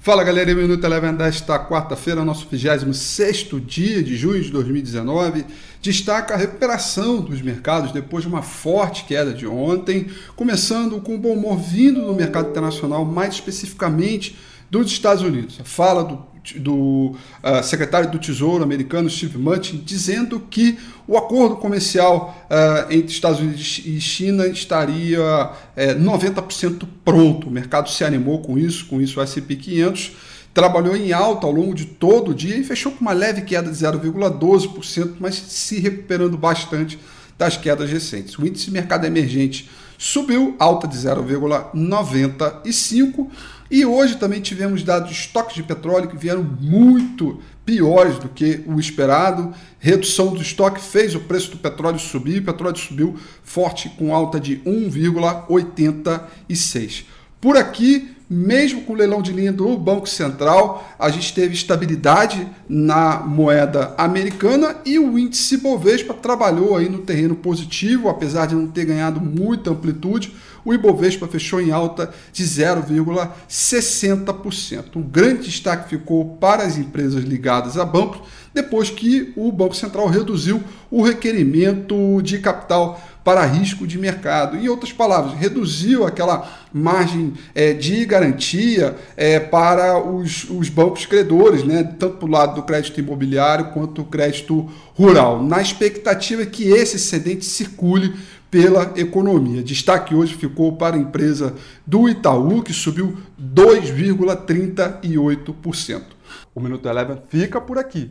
Fala galera, Minuto Eleven desta quarta-feira, nosso 26 dia de junho de 2019. Destaca a recuperação dos mercados depois de uma forte queda de ontem, começando com o bom humor vindo do mercado internacional, mais especificamente dos Estados Unidos. A fala do, do uh, secretário do Tesouro americano, Steve Mnuchin, dizendo que o acordo comercial uh, entre Estados Unidos e China estaria uh, eh, 90% pronto. O mercado se animou com isso, com isso o S&P 500 trabalhou em alta ao longo de todo o dia e fechou com uma leve queda de 0,12%, mas se recuperando bastante das quedas recentes. O índice mercado emergente subiu, alta de 0,95%. E hoje também tivemos dados de estoques de petróleo que vieram muito piores do que o esperado. Redução do estoque fez o preço do petróleo subir. O petróleo subiu forte com alta de 1,86. Por aqui, mesmo com o leilão de linha do Banco Central, a gente teve estabilidade na moeda americana e o índice Bovespa trabalhou aí no terreno positivo, apesar de não ter ganhado muita amplitude. O Ibovespa fechou em alta de 0,60%. Um grande destaque ficou para as empresas ligadas a bancos, depois que o Banco Central reduziu o requerimento de capital para risco de mercado. Em outras palavras, reduziu aquela margem é, de garantia é, para os, os bancos credores, né, tanto para o lado do crédito imobiliário quanto do crédito rural, na expectativa que esse excedente circule pela economia. Destaque hoje ficou para a empresa do Itaú, que subiu 2,38%. O Minuto Eleven fica por aqui.